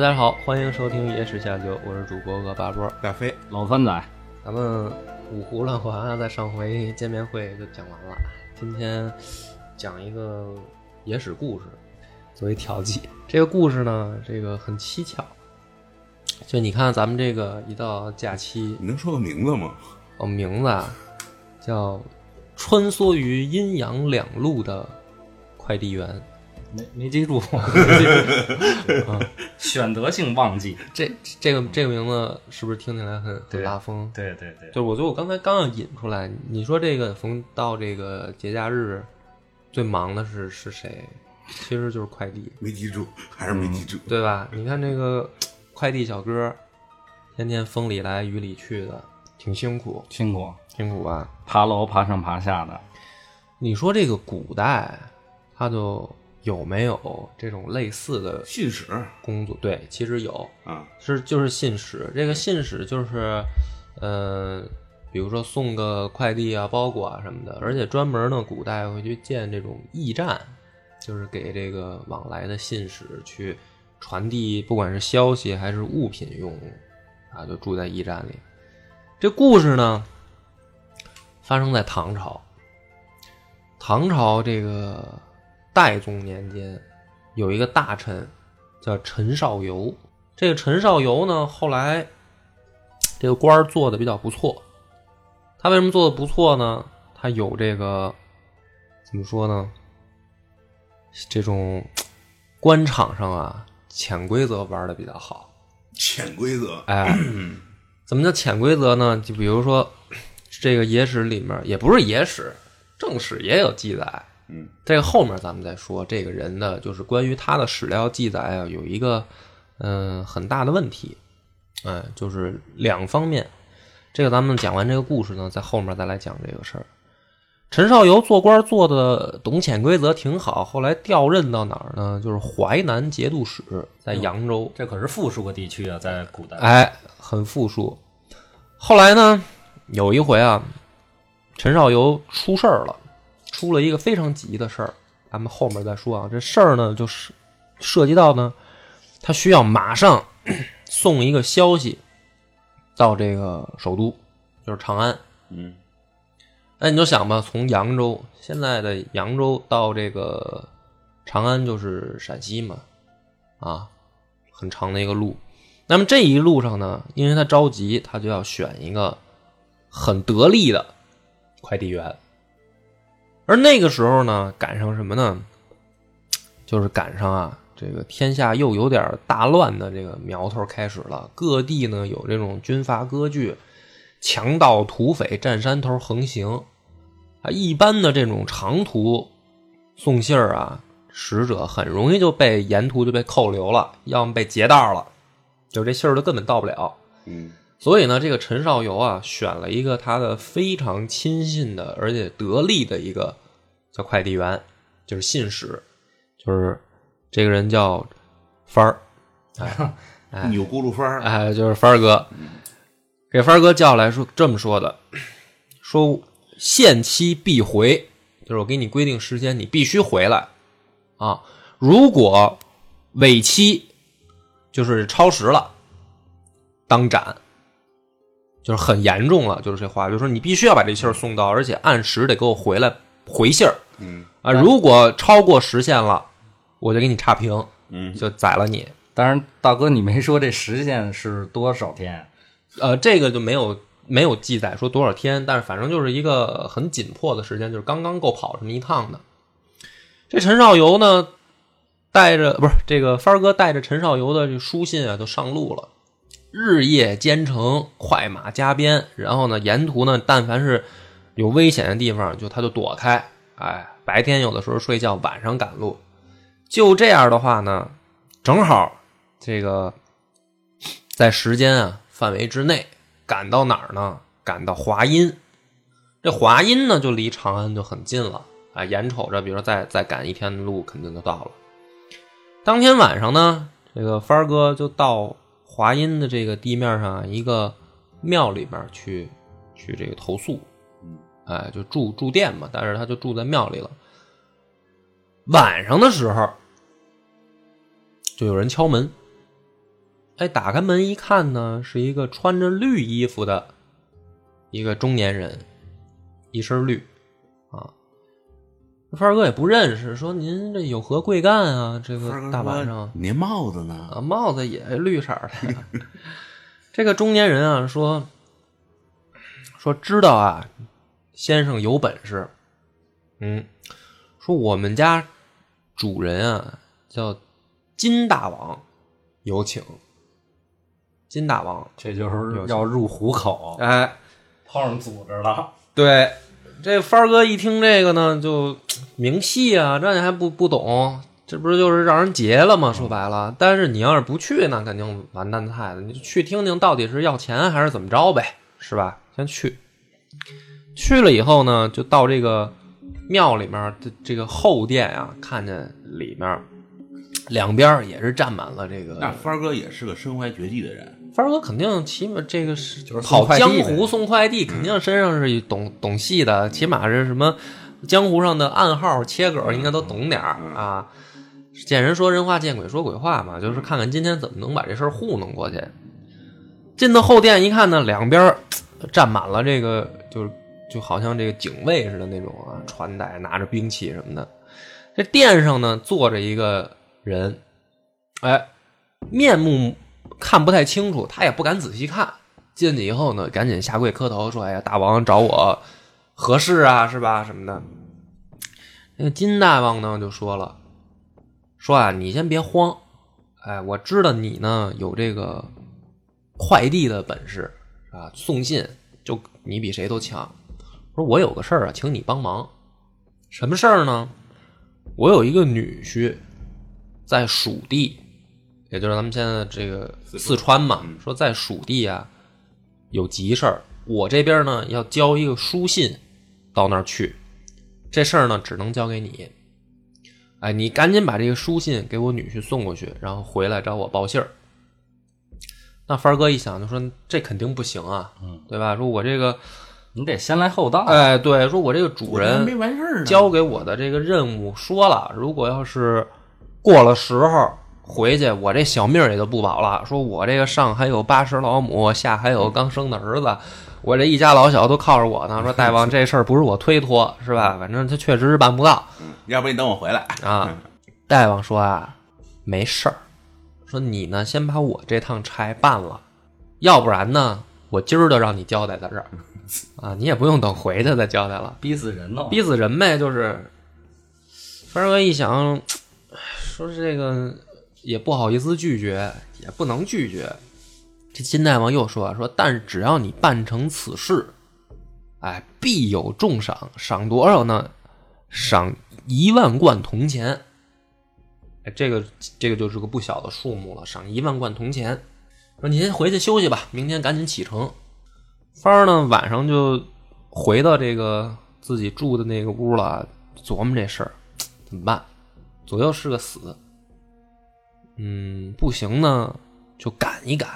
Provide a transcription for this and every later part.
大家好，欢迎收听《野史下酒》，我是主播恶八波大飞。老番仔，咱们五胡乱华在上回见面会就讲完了，今天讲一个野史故事作为调剂。这个故事呢，这个很蹊跷。就你看，咱们这个一到假期，你能说个名字吗？哦，名字啊，叫穿梭于阴阳两路的快递员。没没记住，选择性忘记。这这个这个名字是不是听起来很很对拉风？对对对，就是我觉得我刚才刚要引出来，你说这个逢到这个节假日最忙的是是谁？其实就是快递，没记住，还是没记住。对吧？你看这个快递小哥，天天风里来雨里去的，挺辛苦，辛苦，辛苦吧？爬楼爬上爬下的。你说这个古代，他就有没有这种类似的信使工作？对，其实有，啊，是就是信使。这个信使就是，呃，比如说送个快递啊、包裹啊什么的，而且专门呢，古代会去建这种驿站，就是给这个往来的信使去传递，不管是消息还是物品用啊，就住在驿站里。这故事呢，发生在唐朝。唐朝这个代宗年间，有一个大臣叫陈少游。这个陈少游呢，后来这个官儿做的比较不错。他为什么做的不错呢？他有这个怎么说呢？这种官场上啊，潜规则玩的比较好。潜规则。哎，怎么叫潜规则呢？就比如说，这个野史里面也不是野史，正史也有记载。嗯，这个后面咱们再说。这个人的就是关于他的史料记载啊，有一个嗯、很大的问题，哎，就是两方面。这个咱们讲完这个故事呢，在后面再来讲这个事儿。陈少游做官做的懂潜规则挺好，后来调任到哪儿呢？就是淮南节度使，在扬州。这可是富庶个地区啊，在古代。哎，很富庶。后来呢，有一回啊，陈少游出事儿了，出了一个非常急的事儿，咱们后面再说啊。这事儿呢，就是涉及到呢，他需要马上 送一个消息到这个首都，就是长安。嗯，那你就想吧，从扬州现在的扬州到这个长安就是陕西嘛，啊，很长的一个路。那么这一路上呢，因为他着急，他就要选一个很得力的快递员。而那个时候呢，赶上什么呢？就是赶上啊，这个天下又有点大乱的这个苗头开始了，各地呢有这种军阀割据、强盗土匪占山头横行啊。一般的这种长途送信儿啊，使者很容易就被沿途就被扣留了，要么被劫道了，就这信儿就根本到不了。嗯，所以呢，这个陈少游啊，选了一个他的非常亲信的，而且得力的一个叫快递员，就是信使，就是这个人叫帆儿，扭咕噜帆儿，哎，就是帆儿哥，给帆儿哥叫来说这么说的，说限期必回，就是我给你规定时间，你必须回来啊。如果尾期，就是超时了，当斩，就是很严重了，就是这话，就是说你必须要把这信儿送到，而且按时得给我回来回信儿嗯啊。如果超过时限了，我就给你差评，嗯，就宰了你。当然，大哥你没说这时限是多少天？呃，这个就没有没有记载说多少天，但是反正就是一个很紧迫的时间，就是刚刚够跑这么一趟的。这陈少游呢，带着不是这个帆儿哥带着陈少游的这书信啊，就上路了，日夜兼程，快马加鞭，然后呢，沿途呢，但凡是有危险的地方，就他就躲开。哎，白天有的时候睡觉，晚上赶路。就这样的话呢，正好这个在时间啊范围之内赶到哪儿呢？赶到华阴。这华阴呢，就离长安就很近了啊。眼瞅着，比如说再再赶一天的路，肯定就到了。当天晚上呢，这个帆儿哥就到华阴的这个地面上一个庙里边去去这个投宿，哎，就住住店嘛，但是他就住在庙里了。晚上的时候，就有人敲门。哎，打开门一看呢，是一个穿着绿衣服的一个中年人，一身绿啊。范儿哥也不认识，说您这有何贵干啊？这个大晚上您帽子呢？啊，帽子也绿色的。这个中年人啊说说知道啊，先生有本事，嗯，说我们家主人啊叫金大王，有请。金大王，这就是要入虎口，哎，碰上组织了。对，这帆儿哥一听这个呢，就明细啊，这你还不不懂？这不是就是让人劫了吗？说白了，但是你要是不去，那肯定完蛋菜了。你就去听听到底是要钱还是怎么着呗，是吧？先去，去了以后呢，就到这个庙里面的这个后殿啊，看见里面两边也是站满了这个那帆哥也是个身怀绝技的人，帆哥肯定起码这个是就是跑江湖送快递，肯定身上是懂懂戏的，起码是什么江湖上的暗号切梗应该都懂点儿啊。见人说人话，见鬼说鬼话嘛，就是看看今天怎么能把这事儿糊弄过去。进到后殿一看呢，两边站满了这个，就是就好像这个警卫似的那种啊，穿戴拿着兵器什么的。这殿上呢坐着一个人，哎，面目看不太清楚，他也不敢仔细看。进去以后呢，赶紧下跪磕头说：“哎呀，大王找我何事啊？是吧？什么的。”那个金大王呢就说了：“说啊，你先别慌，哎，我知道你呢有这个快递的本事啊，送信就你比谁都强。说我有个事儿啊，请你帮忙。什么事儿呢？我有一个女婿在蜀地，也就是咱们现在这个四川嘛，说在蜀地啊有急事儿，我这边呢要交一个书信到那儿去，这事儿呢只能交给你。哎，你赶紧把这个书信给我女婿送过去，然后回来找我报信儿。那帆儿哥一想就说这肯定不行啊，嗯，对吧？说我这个，你得先来后到。哎，对，说我这个主人没完事。交给我的这个任务说了，如果要是过了时候回去，我这小命也就不保了。说我这个上还有八十老母，下还有刚生的儿子，我这一家老小都靠着我呢。说大王这事儿不是我推脱，是吧？反正他确实是办不到嗯要不你等我回来。啊。大王说啊，没事儿，说你呢先把我这趟差办了，要不然呢，我今儿就让你交代在这儿啊，你也不用等回去再交代了。逼死人呢！逼死人呗，就是。帆儿哥一想，说这个也不好意思拒绝，也不能拒绝。这金大王又说说，但只要你办成此事，哎，必有重赏，赏多少呢？赏一万贯铜钱。哎，这个这个就是个不小的数目了，赏一万贯铜钱。说你先回去休息吧，明天赶紧启程。帆儿呢，晚上就回到这个自己住的那个屋了，琢磨这事儿怎么办。左右是个死，嗯，不行呢，就赶一赶，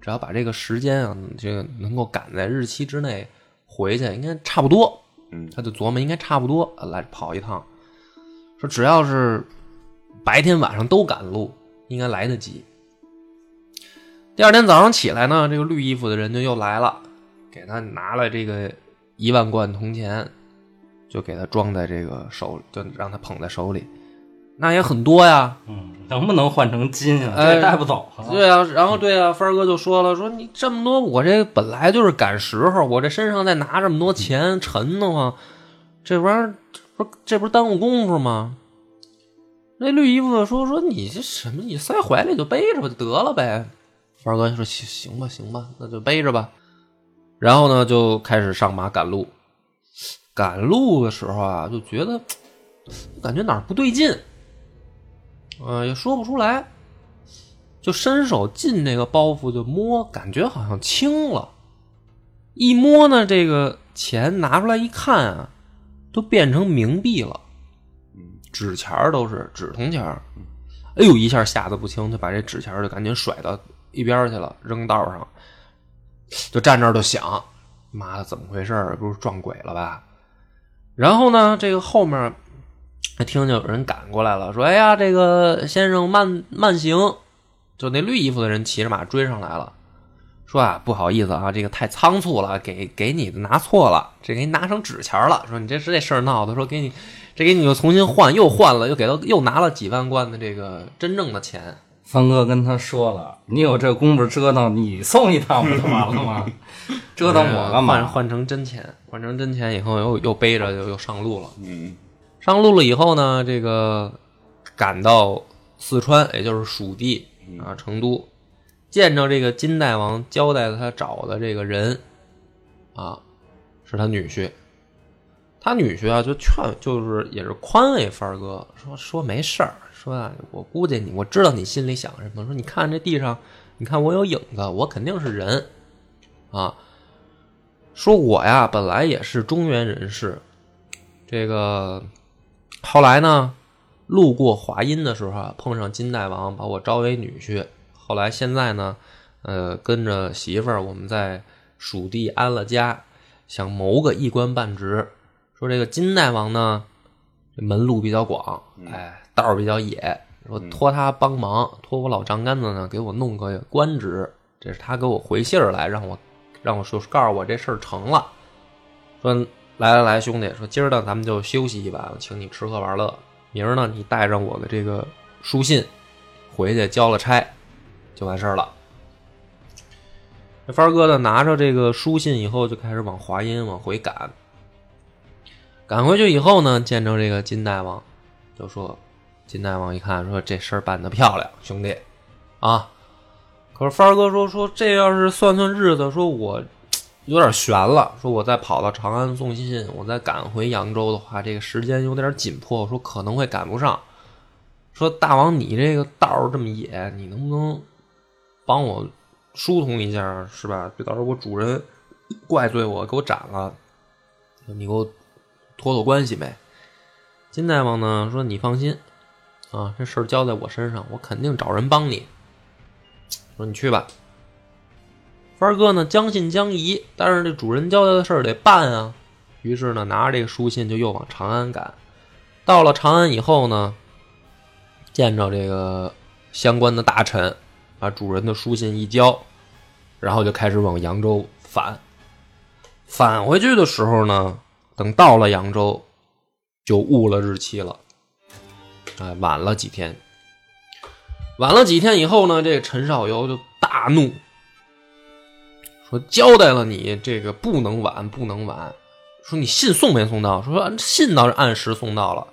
只要把这个时间啊，这个能够赶在日期之内回去，应该差不多。嗯他就琢磨应该差不多呃来跑一趟，说只要是白天晚上都赶路，应该来得及。第二天早上起来呢，这个绿衣服的人就又来了，给他拿了这个一万贯铜钱，就给他装在这个手，就让他捧在手里，那也很多呀。嗯，能不能换成金啊？哎这带不走啊。对啊，然后对啊，帆儿哥就说了，说你这么多，我这本来就是赶时候，我这身上再拿这么多钱，沉得慌，这玩意儿不是这不是耽误功夫吗？那绿衣服的说说你这什么，你塞怀里就背着吧，就得了呗。帆儿哥说行行吧行吧，那就背着吧。然后呢，就开始上马赶路。赶路的时候啊，就觉得 感觉哪儿不对劲，呃，也说不出来。就伸手进那个包袱就摸，感觉好像轻了。一摸呢，这个钱拿出来一看啊，都变成冥币了，纸钱都是纸铜钱儿。哎呦，一下吓得不轻，就把这纸钱就赶紧甩到一边去了，扔道上。就站那儿就想，妈的，怎么回事？不是撞鬼了吧？然后呢，这个后面还听见有人赶过来了，说：“哎呀，这个先生慢慢行。”就那绿衣服的人骑着马追上来了，说啊，不好意思啊，这个太仓促了，给给你拿错了，这给你拿成纸钱了。说你这是这事儿闹的，说给你这给你又重新换，又换了，又给他又拿了几万贯的这个真正的钱。方哥跟他说了，你有这功夫折腾，你送一趟不就完了吗？折腾我干嘛？换换成真钱，换成真钱以后又又背着又又上路了。嗯上路了以后呢，这个赶到四川，也就是蜀地啊，成都，见着这个金大王交代他找的这个人啊，是他女婿。他女婿啊，就劝，就是也是宽慰帆儿哥，说说没事儿，说啊，我估计你，我知道你心里想什么。说你看这地上，你看我有影子，我肯定是人啊。说我呀，本来也是中原人士，这个后来呢，路过华阴的时候啊，碰上金大王，把我招为女婿。后来现在呢，呃，跟着媳妇儿，我们在蜀地安了家，想谋个一官半职。说这个金大王呢，这门路比较广，哎，道儿比较野，说托他帮忙，托我老丈杆子呢，给我弄个官职。这是他给我回信儿来，让我让我说告诉我这事儿成了。说来来来，兄弟，说今儿呢咱们就休息一晚，我请你吃喝玩乐。明儿呢你带上我的这个书信回去交了差，就完事儿了。这帆儿哥呢拿着这个书信以后，就开始往华阴往回赶。赶回去以后呢，见着这个金大王，就说：“金大王一看说这事儿办得漂亮，兄弟啊！可是帆儿哥说说这要是算算日子，说我有点悬了。说我再跑到长安送信，我再赶回扬州的话，这个时间有点紧迫，说可能会赶不上。说大王你这个道儿这么野，你能不能帮我疏通一下，是吧？别到时候我主人怪罪我，给我斩了，你给我托托关系呗。金大王呢说：“你放心啊，这事儿交在我身上，我肯定找人帮你。”说：“你去吧。”帆哥呢将信将疑，但是这主人交代的事儿得办啊。于是呢，拿着这个书信就又往长安赶。到了长安以后呢，见着这个相关的大臣，把主人的书信一交，然后就开始往扬州返。返回去的时候呢，等到了扬州，就误了日期了，哎，晚了几天。晚了几天以后呢，这个陈少游就大怒，说交代了你这个不能晚，不能晚。说你信送没送到？说信倒是按时送到了。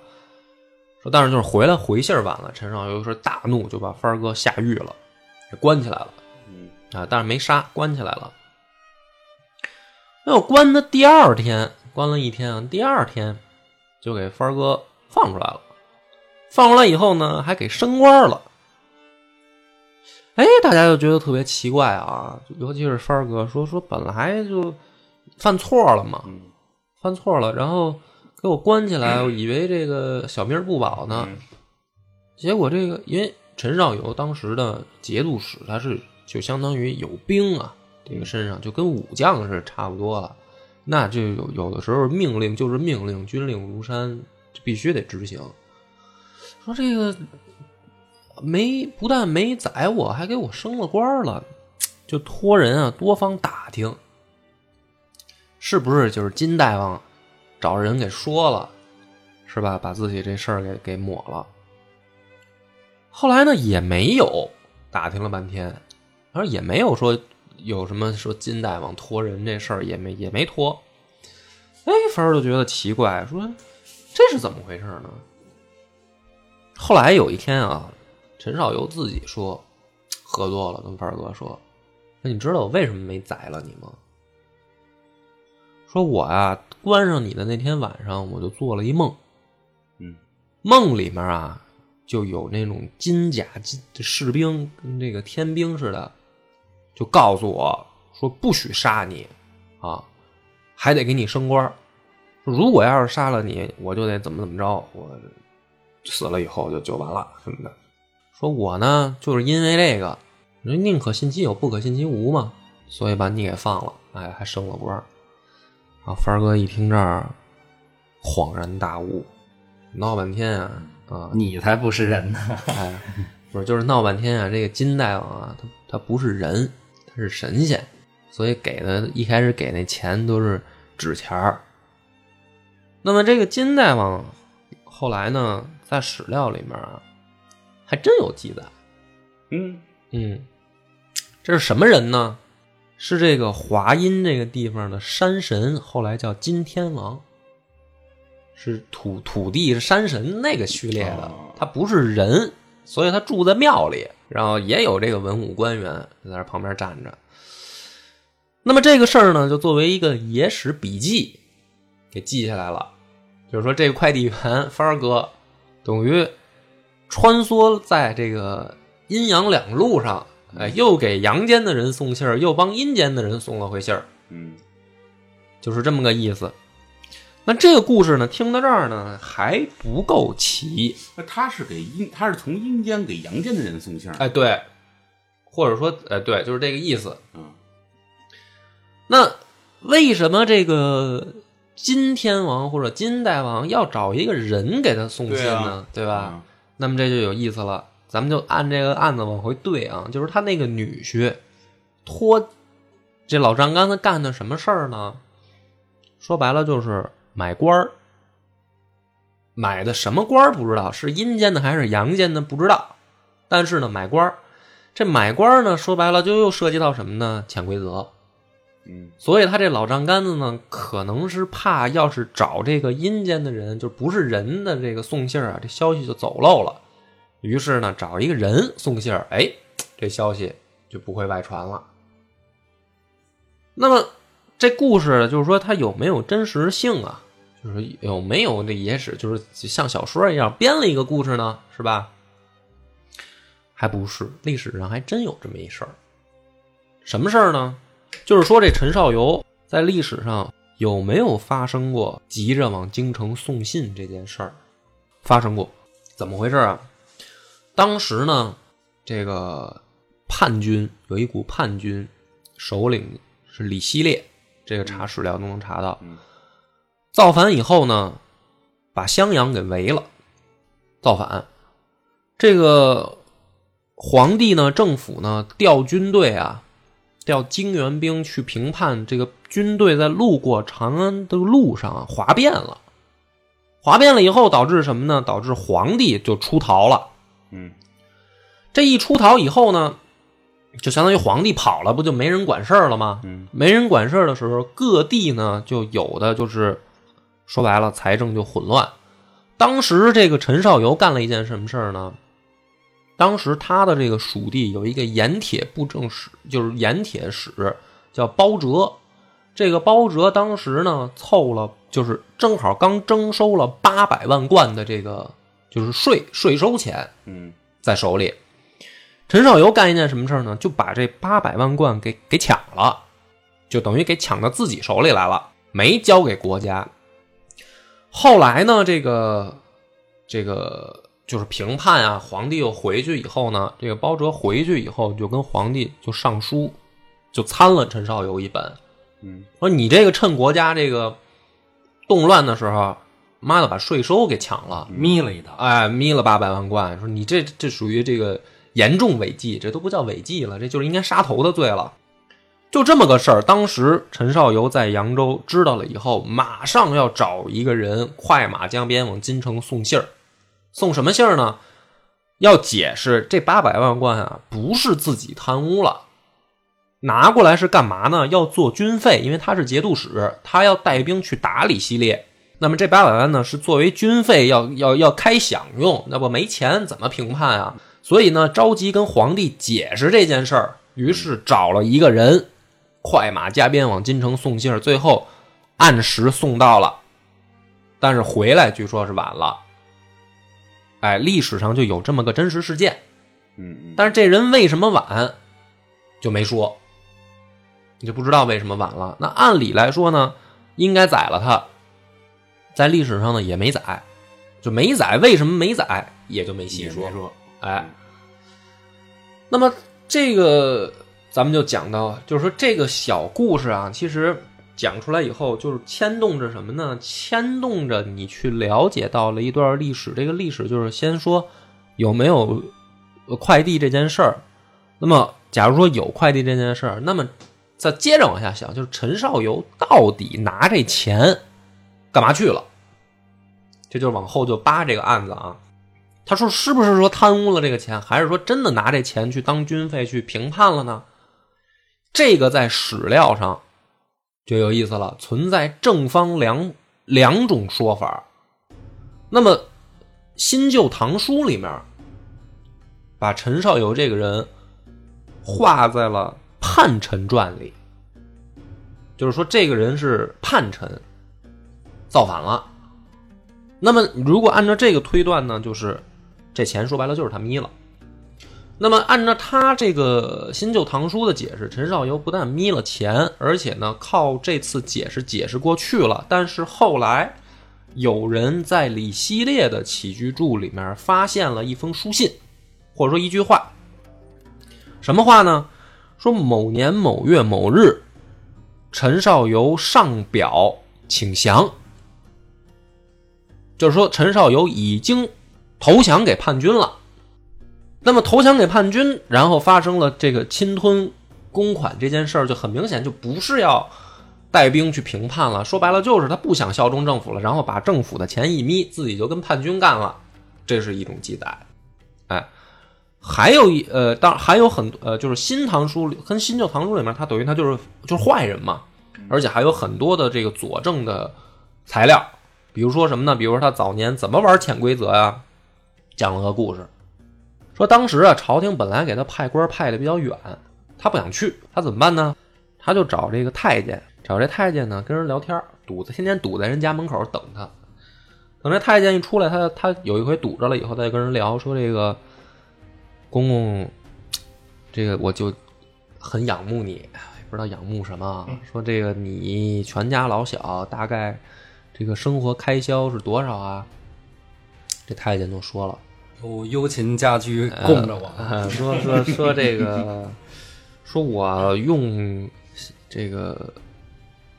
说但是就是回来回信儿晚了。陈少游说大怒，就把帆儿哥下狱了，给关起来了。啊，但是没杀，关起来了。那我关的第二天，关了一天啊，第二天就给帆儿哥放出来了。放出来以后呢，还给升官了。哎，大家就觉得特别奇怪啊，尤其是帆儿哥说说本来就犯错了嘛，犯错了，然后给我关起来，我以为这个小命不保呢。结果这个因为陈少游当时的节度使，他是就相当于有兵啊，这个身上就跟武将是差不多了。那就有有的时候命令就是命令，军令如山，就必须得执行。说这个没不但没宰我，还给我升了官了，就托人啊多方打听，是不是就是金大王找人给说了，是吧？把自己这事儿给给抹了。后来呢也没有打听了半天，而也没有说有什么说金大王托人这事儿也没也没托。哎，凡儿就觉得奇怪，说这是怎么回事呢？后来有一天啊，陈少游自己说喝多了，跟凡儿哥说：“那你知道我为什么没宰了你吗？”说我啊，关上你的那天晚上，我就做了一梦，嗯，梦里面啊。就有那种金甲金士兵跟这个天兵似的，就告诉我说不许杀你啊，还得给你升官如果要是杀了你，我就得怎么怎么着，我死了以后就就完了什么的。说我呢，就是因为这个，人宁可信其有，不可信其无嘛，所以把你给放了，哎，还升了官啊，凡儿哥一听这儿，恍然大悟，闹半天啊。啊，你才不是人呢！哎，不是，就是闹半天啊。这个金大王啊，他他不是人，他是神仙，所以给的一开始给那钱都是纸钱儿。那么这个金大王后来呢，在史料里面啊，还真有记载。嗯嗯，这是什么人呢？是这个华阴这个地方的山神，后来叫金天王。是土土地是山神那个序列的，他不是人，所以他住在庙里，然后也有这个文武官员在那旁边站着。那么这个事儿呢，就作为一个野史笔记给记下来了。就是说，这个快递员帆儿哥等于穿梭在这个阴阳两路上，哎，又给阳间的人送信儿，又帮阴间的人送了回信儿，嗯，就是这么个意思。那这个故事呢，听到这儿呢还不够齐。那他是给阴，他是从阴间给阳间的人送信儿。哎，对，或者说，哎，对，就是这个意思。嗯，那为什么这个金天王或者金大王要找一个人给他送信呢？对吧？那么这就有意思了。咱们就按这个案子往回对啊，就是他那个女婿托这老丈杆子干的什么事儿呢？说白了就是。买官儿，买的什么官儿不知道，是阴间的还是阳间的不知道。但是呢，买官儿，这买官儿呢，说白了就又涉及到什么呢？潜规则。嗯，所以他这老丈杆子呢，可能是怕要是找这个阴间的人，就不是人的这个送信儿啊，这消息就走漏了。于是呢，找一个人送信儿，哎，这消息就不会外传了。那么这故事就是说，它有没有真实性啊？就是有没有这野史，就是像小说一样编了一个故事呢？是吧？还不是，历史上还真有这么一事儿。什么事儿呢？就是说这陈少游在历史上有没有发生过急着往京城送信这件事儿？发生过，怎么回事啊？当时呢，这个叛军有一股叛军，首领是李希烈，这个查史料都能查到。造反以后呢，把襄阳给围了。造反，这个皇帝呢，政府呢，调军队啊，调精援兵去评判。这个军队在路过长安的路上啊，哗变了。哗变了以后，导致什么呢？导致皇帝就出逃了。嗯，这一出逃以后呢，就相当于皇帝跑了，不就没人管事儿了吗？嗯，没人管事儿的时候，各地呢，就有的就是。说白了，财政就混乱。当时这个陈少游干了一件什么事儿呢？当时他的这个属地有一个盐铁布政使，就是盐铁使，叫包哲。这个包哲当时呢，凑了，就是正好刚征收了八百万贯的这个就是税税收钱，嗯，在手里。陈少游干一件什么事儿呢？就把这八百万贯给给抢了，就等于给抢到自己手里来了，没交给国家。后来呢，这个这个就是评判啊，皇帝又回去以后呢，这个包拯回去以后就跟皇帝就上书，就参了陈少游一本，嗯，说你这个趁国家这个动乱的时候，妈的把税收给抢了，眯了一道，哎，眯了八百万贯，说你这这属于这个严重违纪，这都不叫违纪了，这就是应该杀头的罪了。就这么个事儿，当时陈少游在扬州知道了以后，马上要找一个人快马加鞭往京城送信儿。送什么信儿呢？要解释这八百万贯啊，不是自己贪污了，拿过来是干嘛呢？要做军费，因为他是节度使，他要带兵去打李希烈。那么这八百万呢，是作为军费要要要开饷用，那不没钱怎么评判啊？所以呢，着急跟皇帝解释这件事儿，于是找了一个人，快马加鞭往京城送信儿，最后按时送到了，但是回来据说是晚了。哎，历史上就有这么个真实事件，嗯嗯，但是这人为什么晚就没说，你就不知道为什么晚了。那按理来说呢，应该宰了他，在历史上呢也没宰，就没宰。为什么没宰，也就没细说。说，哎，那么这个咱们就讲到，就是说这个小故事啊，其实讲出来以后，就是牵动着什么呢？牵动着你去了解到了一段历史。这个历史就是先说有没有快递这件事儿。那么，假如说有快递这件事儿，那么再接着往下想，就是陈少游到底拿这钱干嘛去了？这就是往后就扒这个案子啊。他说是不是说贪污了这个钱，还是说真的拿这钱去当军费去评判了呢？这个在史料上就有意思了，存在正方两两种说法。那么《新旧唐书》里面把陈少游这个人画在了叛臣传里，就是说这个人是叛臣，造反了。那么如果按照这个推断呢，就是这钱说白了就是他眯了。那么按照他这个新旧唐书的解释，陈少游不但眯了钱，而且呢靠这次解释解释过去了。但是后来有人在李希烈的起居注里面发现了一封书信，或者说一句话。什么话呢？说某年某月某日，陈少游上表请降。就是说，陈少游已经投降给叛军了。那么投降给叛军，然后发生了这个侵吞公款这件事儿，就很明显就不是要带兵去平叛了。说白了，就是他不想效忠政府了，然后把政府的钱一眯，自己就跟叛军干了。这是一种记载。哎，还有一呃，当然还有很多呃，就是《新唐书》里跟《新旧唐书》里面，他等于他就是就是坏人嘛，而且还有很多的这个佐证的材料。比如说什么呢？比如说他早年怎么玩潜规则呀？讲了个故事，说当时啊，朝廷本来给他派官派的比较远，他不想去，他怎么办呢？他就找这个太监，找这太监呢跟人聊天，堵在天天堵在人家门口等他。等这太监一出来，他他有一回堵着了以后，他就跟人聊说这个公公，这个我就很仰慕你，不知道仰慕什么，说这个你全家老小大概。这个生活开销是多少啊？这太监就说了，有幽禽家居供着我，呃说说说这个，说我用这个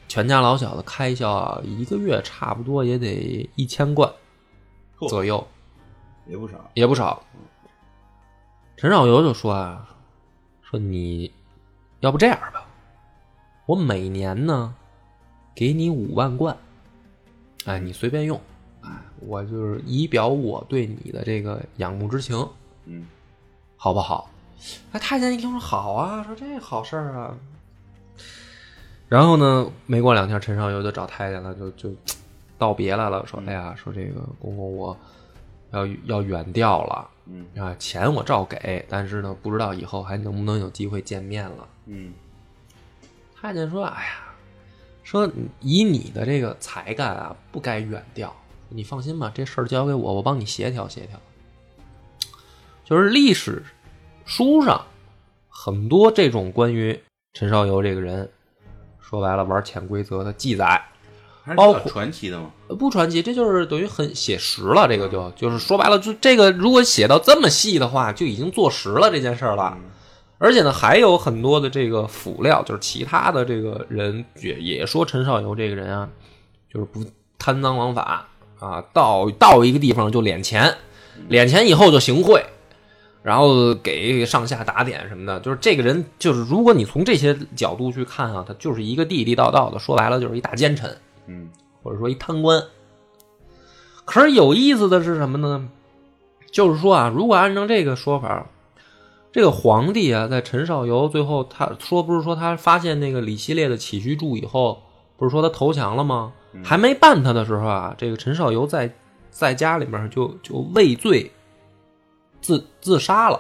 全家老小的开销啊，一个月差不多也得一千贯左右，也不少，也不少。陈少游就说啊，说你要不这样吧，我每年呢给你五万贯。哎，你随便用，哎，我就是以表我对你的这个仰慕之情，嗯，好不好？哎，太监一听说好啊，说这好事儿啊。然后呢，没过两天，陈少游就找太监了，就就 道别来了，说：“哎呀，说这个公公我要要远调了，嗯啊，钱我照给，但是呢，不知道以后还能不能有机会见面了。”嗯太监说：“哎呀。”说以你的这个才干啊，不该远调。你放心吧，这事儿交给我，我帮你协调协调。就是历史书上很多这种关于陈少游这个人，说白了玩潜规则的记载，包括传奇的吗。不传奇，这就是等于很写实了。这个就就是说白了，就这个如果写到这么细的话，就已经坐实了这件事儿了。而且呢，还有很多的这个辅料，就是其他的这个人也也说陈少游这个人啊，就是不贪赃枉法啊，到到一个地方就敛钱，敛钱以后就行贿，然后给上下打点什么的。就是这个人，就是如果你从这些角度去看啊，他就是一个地地道道的，说白了就是一大奸臣。嗯或者说一贪官。可是有意思的是什么呢？就是说啊，如果按照这个说法，这个皇帝啊，在陈少游最后他说不是说他发现那个李希烈的起居注以后，不是说他投降了吗？还没办他的时候啊，这个陈少游在在家里面就就畏罪自自杀了，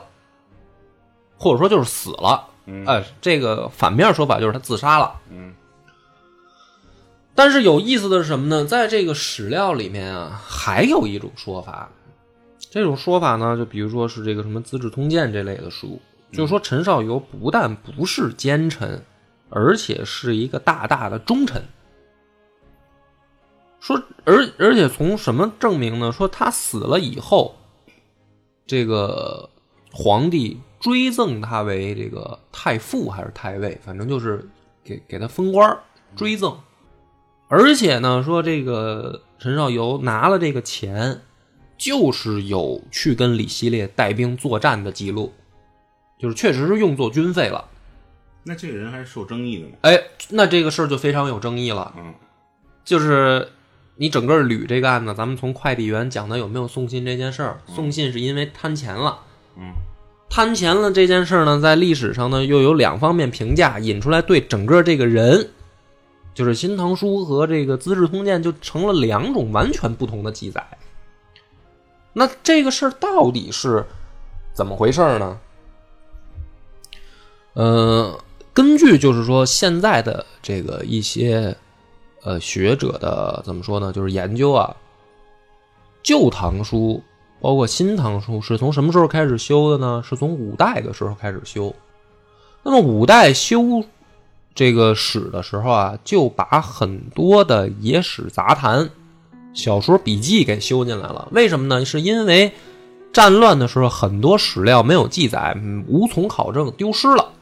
或者说就是死了。嗯哎，这个反面说法就是他自杀了。嗯但是有意思的是什么呢？在这个史料里面啊，还有一种说法。这种说法呢，就比如说是这个什么《资治通鉴》这类的书，就是说陈少游不但不是奸臣，而且是一个大大的忠臣。说，而而且从什么证明呢？说他死了以后，这个皇帝追赠他为这个太傅还是太尉，反正就是给给他封官追赠。而且呢，说这个陈少游拿了这个钱，就是有去跟李希烈带兵作战的记录，就是确实是用作军费了。那这个人还是受争议的嘛。哎，那这个事儿就非常有争议了。嗯就是你整个捋这个案子，咱们从快递员讲的有没有送信这件事儿，送信是因为贪钱了。嗯贪钱了这件事儿呢，在历史上呢又有两方面评价，引出来对整个这个人，就是《新唐书》和这个《资治通鉴》就成了两种完全不同的记载。那这个事儿到底是怎么回事儿呢？呃，根据就是说现在的这个一些呃学者的怎么说呢，就是研究啊，《旧唐书》包括《新唐书》是从什么时候开始修的呢？是从五代的时候开始修。那么五代修这个史的时候啊，就把很多的野史杂谈、小说笔记给修进来了。为什么呢？是因为战乱的时候很多史料没有记载，无从考证，丢失了。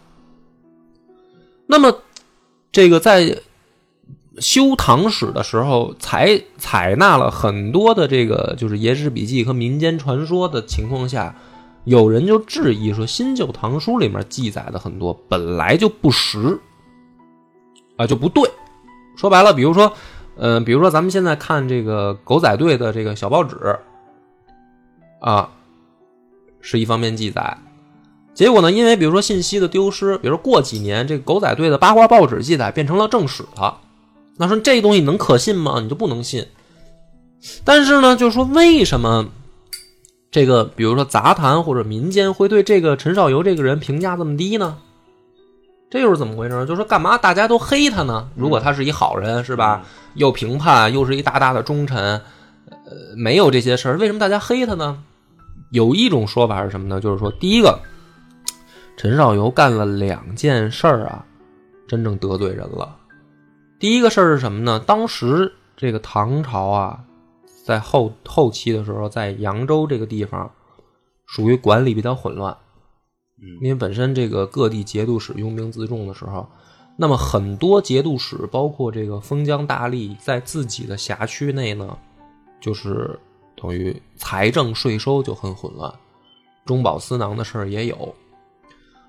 那么这个在修唐史的时候，采采纳了很多的这个就是野史笔记和民间传说的情况下，有人就质疑说，《新旧唐书》里面记载的很多本来就不实，啊就不对。说白了，比如说，呃，比如说咱们现在看这个狗仔队的这个小报纸，啊，是一方面记载。结果呢，因为比如说信息的丢失，比如过几年这个狗仔队的八卦报纸记载变成了正史了，那说这东西能可信吗？你就不能信。但是呢，就是说为什么这个比如说杂谈或者民间会对这个陈少游这个人评价这么低呢？这又是怎么回事呢？就是说干嘛大家都黑他呢？如果他是一好人，是吧？又评判，又是一大大的忠臣，呃，没有这些事儿，为什么大家黑他呢？有一种说法是什么呢？就是说，第一个，陈少游干了两件事儿啊，真正得罪人了。第一个事儿是什么呢？当时这个唐朝啊，在后后期的时候，在扬州这个地方，属于管理比较混乱。嗯因为本身这个各地节度使拥兵自重的时候，那么很多节度使，包括这个封疆大吏，在自己的辖区内呢，就是等于财政税收就很混乱，中饱私囊的事儿也有。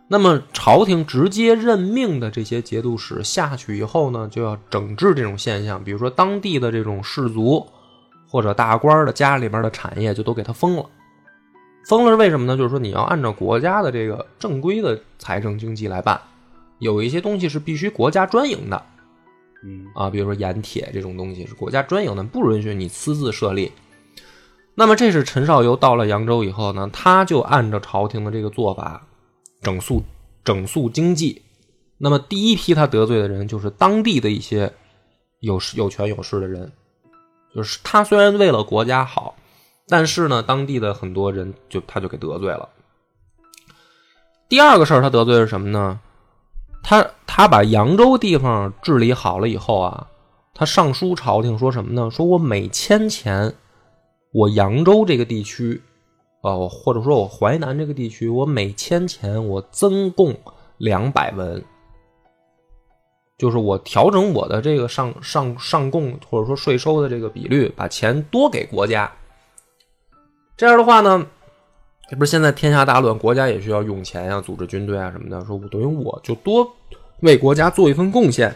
那么朝廷直接任命的这些节度使下去以后呢，就要整治这种现象，比如说当地的这种士族或者大官的家里边的产业就都给他封了。封了是为什么呢？就是说你要按照国家的这个正规的财政经济来办，有一些东西是必须国家专营的嗯啊，比如说盐铁这种东西是国家专营的，不允许你私自设立。那么这是陈少游到了扬州以后呢，他就按照朝廷的这个做法，整肃整肃经济。那么第一批他得罪的人就是当地的一些有有权有势的人，就是他虽然为了国家好，但是呢，当地的很多人就他就给得罪了。第二个事儿，他得罪是什么呢？他他把扬州地方治理好了以后啊，他上书朝廷说什么呢？说我每迁钱，我扬州这个地区，哦，或者说我淮南这个地区，我每千钱我增贡两百文，就是我调整我的这个上上上贡或者说税收的这个比率，把钱多给国家。这样的话呢，这不是现在天下大乱，国家也需要用钱呀、组织军队啊什么的。说等于我就多为国家做一份贡献。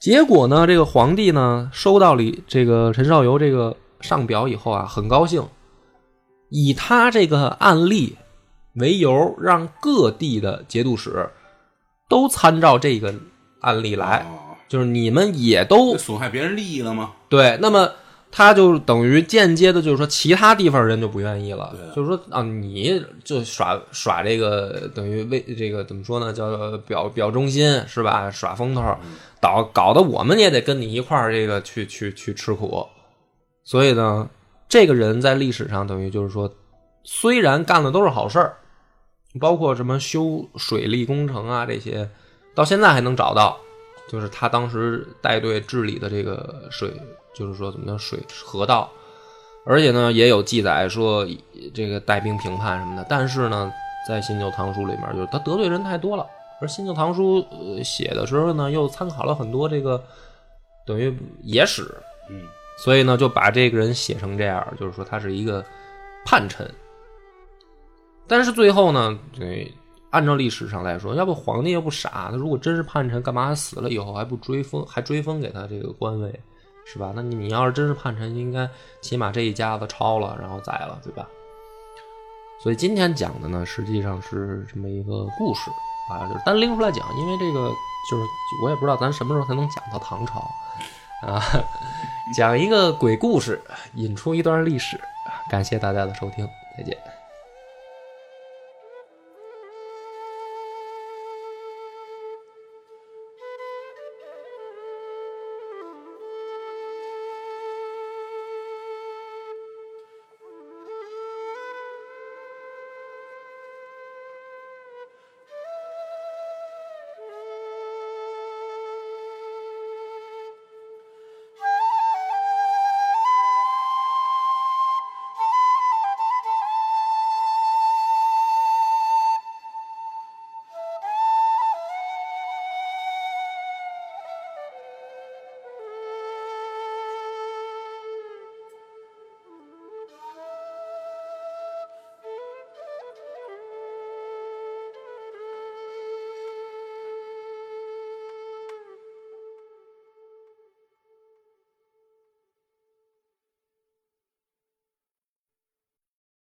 结果呢，这个皇帝呢收到李这个陈少游这个上表以后啊，很高兴，以他这个案例为由，让各地的节度使都参照这个案例来，哦就是你们也都损害别人利益了吗？对，那么他就等于间接的，就是说其他地方人就不愿意了，就是说啊，你就耍耍这个，等于为这个怎么说呢，叫表表忠心是吧？耍风头，搞搞得我们也得跟你一块儿这个去去去吃苦，所以呢，这个人在历史上等于就是说，虽然干的都是好事儿，包括什么修水利工程啊这些，到现在还能找到。就是他当时带队治理的这个水，就是说怎么叫水河道，而且呢也有记载说这个带兵平叛什么的。但是呢，在《新旧唐书》里面，就是他得罪人太多了。而《新旧唐书》写的时候呢，又参考了很多这个等于野史，嗯，所以呢就把这个人写成这样，就是说他是一个叛臣。但是最后呢，对，按照历史上来说，要不皇帝又不傻，他如果真是叛臣，干嘛死了以后还不追封，还追封给他这个官位，是吧？那你你要是真是叛臣，应该起码这一家子抄了，然后宰了，对吧？所以今天讲的呢，实际上是这么一个故事啊，就是单拎出来讲，因为这个就是我也不知道咱什么时候才能讲到唐朝啊，讲一个鬼故事，引出一段历史。感谢大家的收听，再见。